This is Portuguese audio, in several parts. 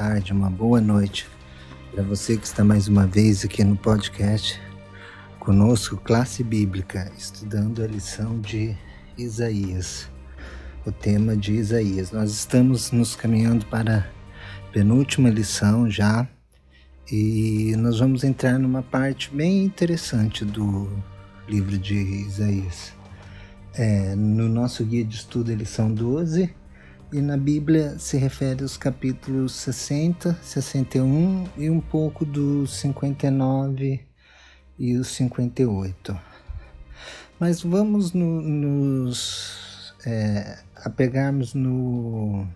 tarde, uma boa noite para você que está mais uma vez aqui no podcast conosco, Classe Bíblica, estudando a lição de Isaías, o tema de Isaías. Nós estamos nos caminhando para a penúltima lição já e nós vamos entrar numa parte bem interessante do livro de Isaías. É, no nosso guia de estudo, lição 12 e na Bíblia se refere aos capítulos 60, 61 e um pouco dos 59 e os 58. Mas vamos no, nos é, apegarmos no,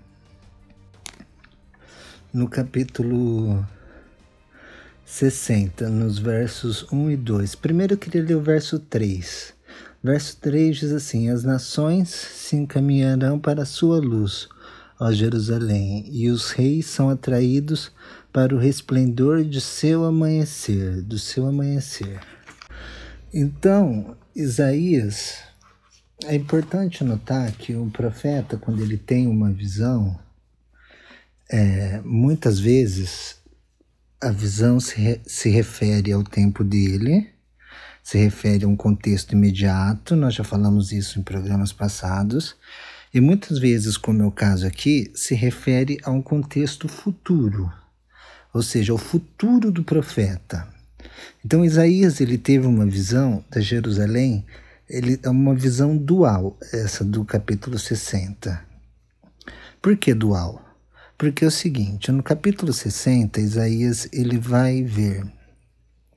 no capítulo 60, nos versos 1 e 2. Primeiro eu queria ler o verso 3. Verso 3 diz assim: As nações se encaminharão para a sua luz, ó Jerusalém, e os reis são atraídos para o resplendor de seu amanhecer, do seu amanhecer. Então, Isaías, é importante notar que o profeta, quando ele tem uma visão, é, muitas vezes a visão se, se refere ao tempo dele se refere a um contexto imediato, nós já falamos isso em programas passados, e muitas vezes, como é o caso aqui, se refere a um contexto futuro, ou seja, o futuro do profeta. Então Isaías ele teve uma visão da Jerusalém, ele é uma visão dual, essa do capítulo 60. Por que dual? Porque é o seguinte, no capítulo 60, Isaías ele vai ver,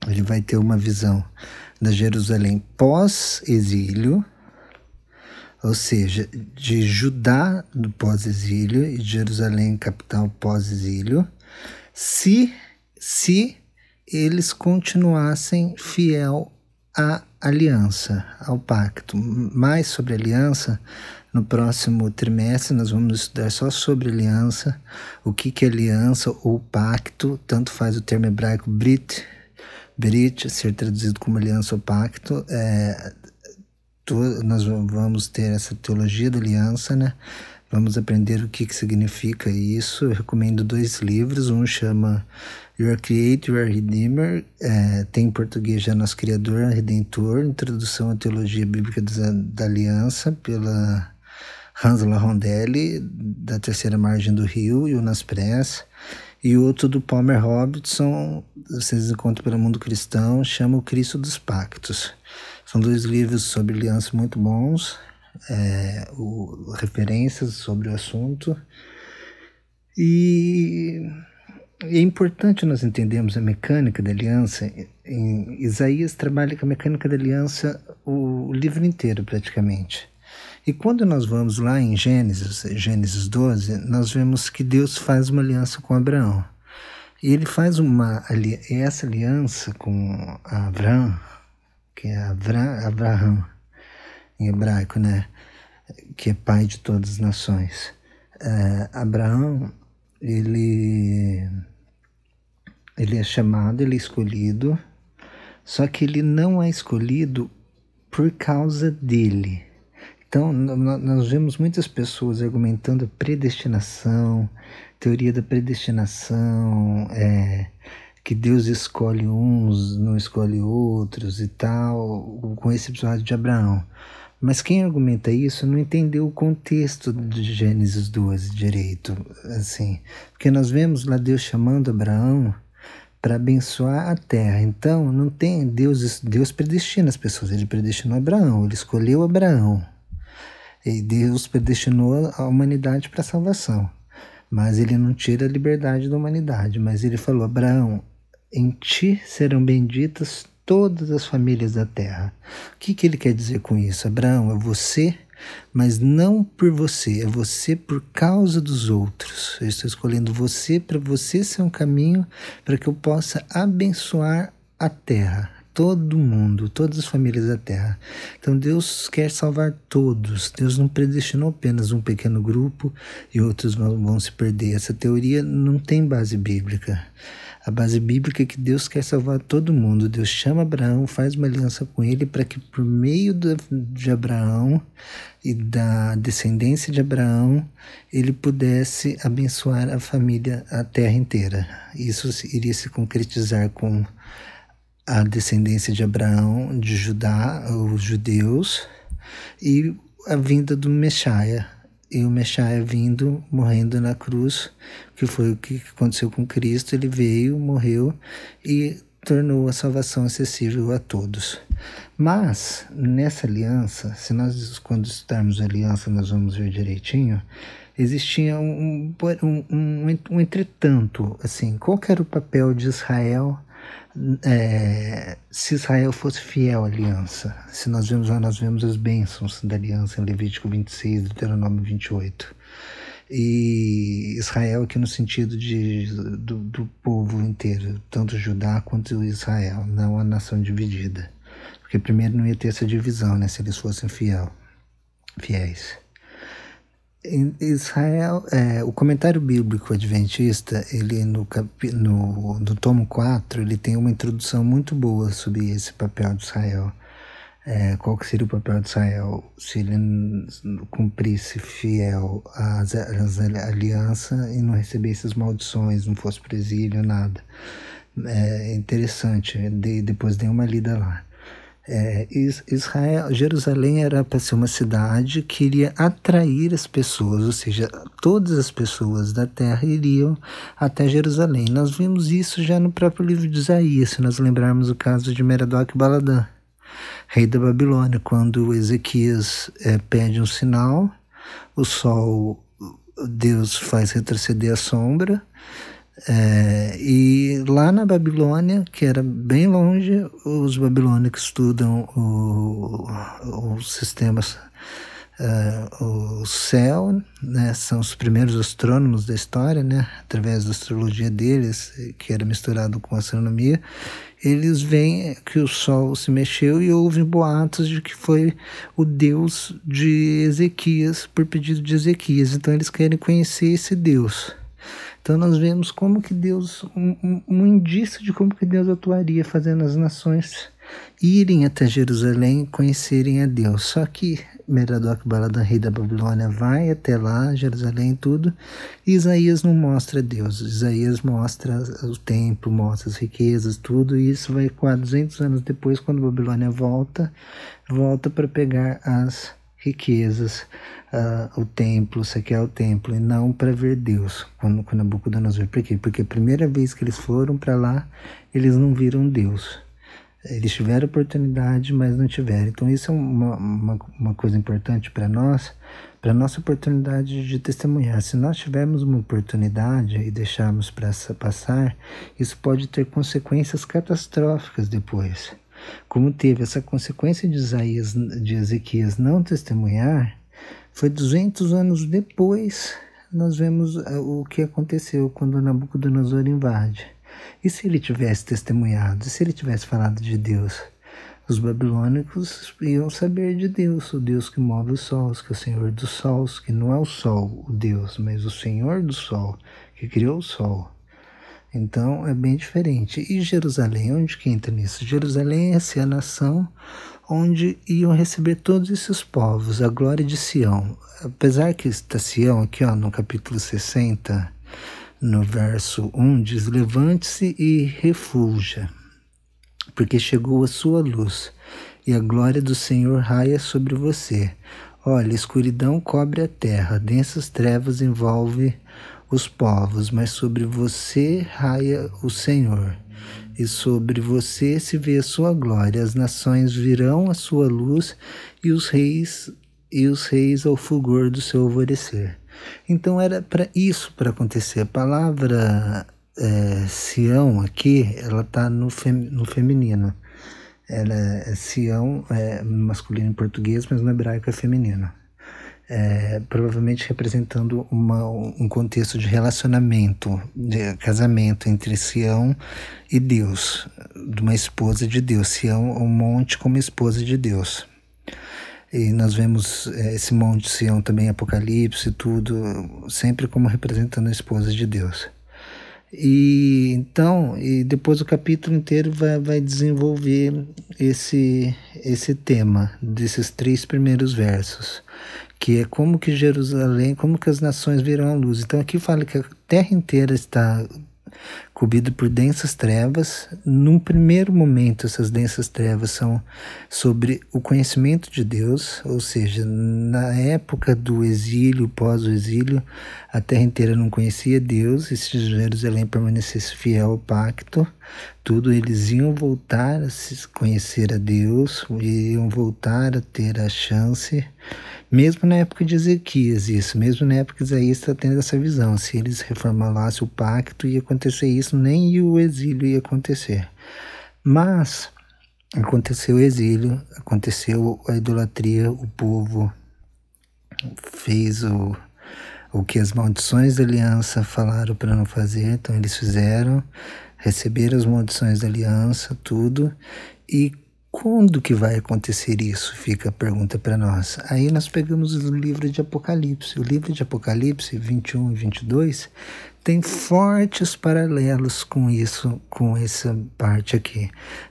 ele vai ter uma visão da Jerusalém pós-exílio, ou seja, de Judá do pós-exílio e Jerusalém capital pós-exílio, se, se eles continuassem fiel à aliança, ao pacto. Mais sobre aliança, no próximo trimestre nós vamos estudar só sobre aliança, o que, que é aliança ou pacto, tanto faz o termo hebraico Brit, Brit, ser traduzido como aliança ou pacto, é, nós vamos ter essa teologia da aliança, né? Vamos aprender o que, que significa isso. Eu recomendo dois livros. Um chama Your Creator, Your Redeemer. É, tem em português já Nosso Criador, Redentor. Introdução à Teologia Bíblica da, da Aliança, pela Hans Rondelli, da Terceira Margem do Rio, e o Nas Press. E outro do Palmer Robertson, vocês encontram pelo Mundo Cristão, chama O Cristo dos Pactos. São dois livros sobre aliança muito bons, é, o, referências sobre o assunto. E é importante nós entendermos a mecânica da aliança. Em Isaías trabalha com a mecânica da aliança o livro inteiro, praticamente. E quando nós vamos lá em Gênesis, Gênesis 12, nós vemos que Deus faz uma aliança com Abraão. E ele faz uma essa aliança com Abraão, que é Avra, Abraham, em hebraico, né? Que é pai de todas as nações. É, Abraão, ele, ele é chamado, ele é escolhido, só que ele não é escolhido por causa dele então, nós vemos muitas pessoas argumentando predestinação, teoria da predestinação, é, que Deus escolhe uns, não escolhe outros e tal, com esse episódio de Abraão. Mas quem argumenta isso não entendeu o contexto de Gênesis 12 direito, assim, porque nós vemos lá Deus chamando Abraão para abençoar a terra. Então, não tem Deus, Deus predestina as pessoas, ele predestinou Abraão, ele escolheu Abraão. E Deus predestinou a humanidade para a salvação. Mas ele não tira a liberdade da humanidade. Mas ele falou: Abraão, em ti serão benditas todas as famílias da terra. O que, que ele quer dizer com isso? Abraão, é você, mas não por você, é você por causa dos outros. Eu estou escolhendo você para você ser um caminho para que eu possa abençoar a terra todo mundo, todas as famílias da terra. Então Deus quer salvar todos. Deus não predestinou apenas um pequeno grupo e outros vão, se perder. Essa teoria não tem base bíblica. A base bíblica é que Deus quer salvar todo mundo. Deus chama Abraão, faz uma aliança com ele para que por meio de Abraão e da descendência de Abraão, ele pudesse abençoar a família, a terra inteira. Isso iria se concretizar com a descendência de Abraão, de Judá, os judeus, e a vinda do Messias e o Messias vindo, morrendo na cruz, que foi o que aconteceu com Cristo, ele veio, morreu e tornou a salvação acessível a todos. Mas, nessa aliança, se nós, quando estudarmos a aliança, nós vamos ver direitinho, existia um, um, um, um entretanto, assim, qual era o papel de Israel é, se Israel fosse fiel à aliança, se nós vemos nós vemos as bênçãos da aliança em Levítico 26, Deuteronômio 28. E Israel aqui no sentido de, do, do povo inteiro, tanto Judá quanto Israel, não a nação dividida. Porque primeiro não ia ter essa divisão, né, se eles fossem fiel, fiéis. Israel, é, o comentário bíblico adventista, ele no, no, no tomo 4, ele tem uma introdução muito boa sobre esse papel de Israel. É, qual que seria o papel de Israel se ele cumprisse fiel às, às alianças e não recebesse as maldições, não fosse para exílio, nada. É interessante, de, depois dei uma lida lá. É, Israel, Jerusalém era para ser uma cidade que iria atrair as pessoas, ou seja, todas as pessoas da terra iriam até Jerusalém. Nós vimos isso já no próprio livro de Isaías, se nós lembrarmos o caso de Merodach Baladã, rei da Babilônia, quando Ezequias é, pede um sinal, o sol, Deus faz retroceder a sombra, é, e lá na Babilônia, que era bem longe, os babilônicos estudam os sistemas, é, o céu, né, são os primeiros astrônomos da história, né, através da astrologia deles, que era misturado com astronomia, eles veem que o sol se mexeu e ouvem boatos de que foi o Deus de Ezequias, por pedido de Ezequias. Então eles querem conhecer esse Deus. Então nós vemos como que Deus, um, um, indício de como que Deus atuaria fazendo as nações irem até Jerusalém conhecerem a Deus. Só que Merodach Baladan, rei da Babilônia, vai até lá, Jerusalém e tudo, e Isaías não mostra Deus. Isaías mostra o templo, mostra as riquezas, tudo, e isso vai 400 anos depois, quando Babilônia volta, volta para pegar as riquezas, uh, o templo, saquear o templo, e não para ver Deus, quando, quando Nabucodonosor. Por quê? Porque a primeira vez que eles foram para lá, eles não viram Deus. Eles tiveram oportunidade, mas não tiveram. Então, isso é uma, uma, uma coisa importante para nós, para nossa oportunidade de testemunhar. Se nós tivermos uma oportunidade e deixarmos para passar, isso pode ter consequências catastróficas depois. Como teve essa consequência de Isaías, de Ezequias não testemunhar, foi 200 anos depois nós vemos eh, o que aconteceu quando Nabucodonosor invade. E se ele tivesse testemunhado, e se ele tivesse falado de Deus? Os babilônicos iam saber de Deus, o Deus que move os sols, que é o Senhor dos sols, que não é o sol, o Deus, mas o Senhor do sol, que criou o sol. Então é bem diferente. E Jerusalém, onde que entra nisso? Jerusalém é ser a nação onde iam receber todos esses povos, a glória de Sião. Apesar que está Sião aqui ó, no capítulo 60, no verso 1, diz: Levante-se e refulja, porque chegou a sua luz, e a glória do Senhor raia sobre você. Olha, escuridão cobre a terra, densas trevas envolve os povos, mas sobre você raia o Senhor, e sobre você se vê a sua glória. As nações virão a sua luz e os reis e os reis ao fulgor do seu alvorecer. Então era para isso para acontecer. A palavra é, Sião aqui, ela está no, fem, no feminino. Ela é Sião é masculino em português, mas no hebraico é feminino é, provavelmente representando uma, um contexto de relacionamento, de casamento entre Sião e Deus, de uma esposa de Deus. Sião é um monte como esposa de Deus. E nós vemos é, esse monte Sião também, Apocalipse, tudo, sempre como representando a esposa de Deus. E então, e depois o capítulo inteiro vai, vai desenvolver esse, esse tema desses três primeiros versos, que é como que Jerusalém, como que as nações viram a luz. Então aqui fala que a terra inteira está cobrido por densas trevas. Num primeiro momento, essas densas trevas são sobre o conhecimento de Deus, ou seja, na época do exílio, pós o exílio, a terra inteira não conhecia Deus, e se Jerusalém permanecesse fiel ao pacto, tudo eles iam voltar a se conhecer a Deus, iam voltar a ter a chance mesmo na época de Ezequias, isso, mesmo na época de Isaías está tendo essa visão. Se eles reformulassem o pacto, ia acontecer isso, nem o exílio ia acontecer. Mas aconteceu o exílio, aconteceu a idolatria, o povo fez o, o que as maldições da aliança falaram para não fazer, então eles fizeram, receberam as maldições da aliança, tudo, e quando que vai acontecer isso? Fica a pergunta para nós. Aí nós pegamos o livro de Apocalipse. O livro de Apocalipse 21 e 22 tem fortes paralelos com isso, com essa parte aqui.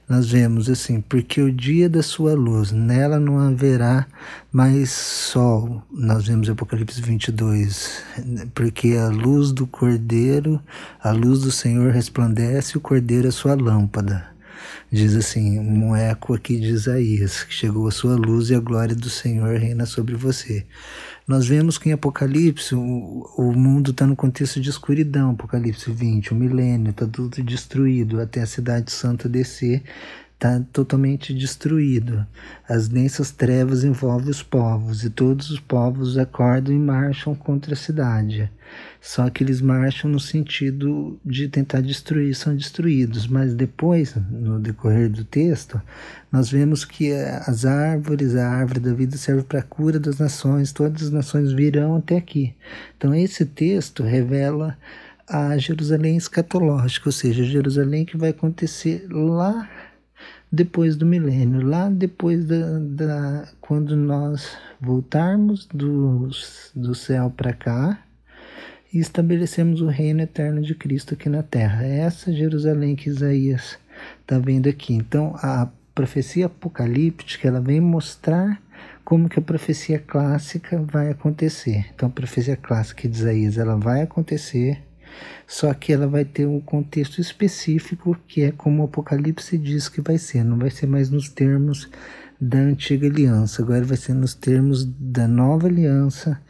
Nós vemos assim, porque o dia da sua luz, nela não haverá mais sol. Nós vemos Apocalipse 22, porque a luz do Cordeiro, a luz do Senhor resplandece, o Cordeiro é sua lâmpada. Diz assim, um eco aqui de Isaías, que chegou a sua luz e a glória do Senhor reina sobre você. Nós vemos que em Apocalipse o, o mundo está no contexto de escuridão, Apocalipse 20, o milênio, está tudo destruído, até a cidade santa descer, está totalmente destruído. As densas trevas envolvem os povos, e todos os povos acordam e marcham contra a cidade. Só que eles marcham no sentido de tentar destruir, são destruídos. Mas depois, no decorrer do texto, nós vemos que as árvores, a árvore da vida serve para a cura das nações, todas as nações virão até aqui. Então, esse texto revela a Jerusalém escatológica, ou seja, Jerusalém que vai acontecer lá depois do milênio, lá depois da, da quando nós voltarmos do, do céu para cá e estabelecemos o reino eterno de Cristo aqui na terra. É essa Jerusalém que Isaías está vendo aqui. Então, a profecia apocalíptica ela vem mostrar como que a profecia clássica vai acontecer. Então, a profecia clássica de Isaías ela vai acontecer só que ela vai ter um contexto específico que é como o Apocalipse diz que vai ser, não vai ser mais nos termos da antiga aliança, agora vai ser nos termos da nova aliança,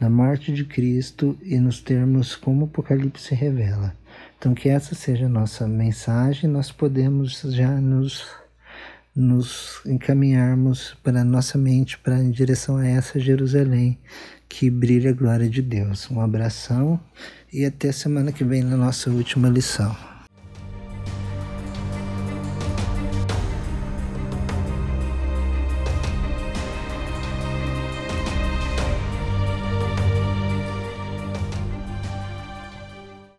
da morte de Cristo e nos termos como o Apocalipse revela. Então que essa seja a nossa mensagem, nós podemos já nos nos encaminharmos para a nossa mente para em direção a essa Jerusalém que brilha a glória de Deus. Um abração e até semana que vem na nossa última lição.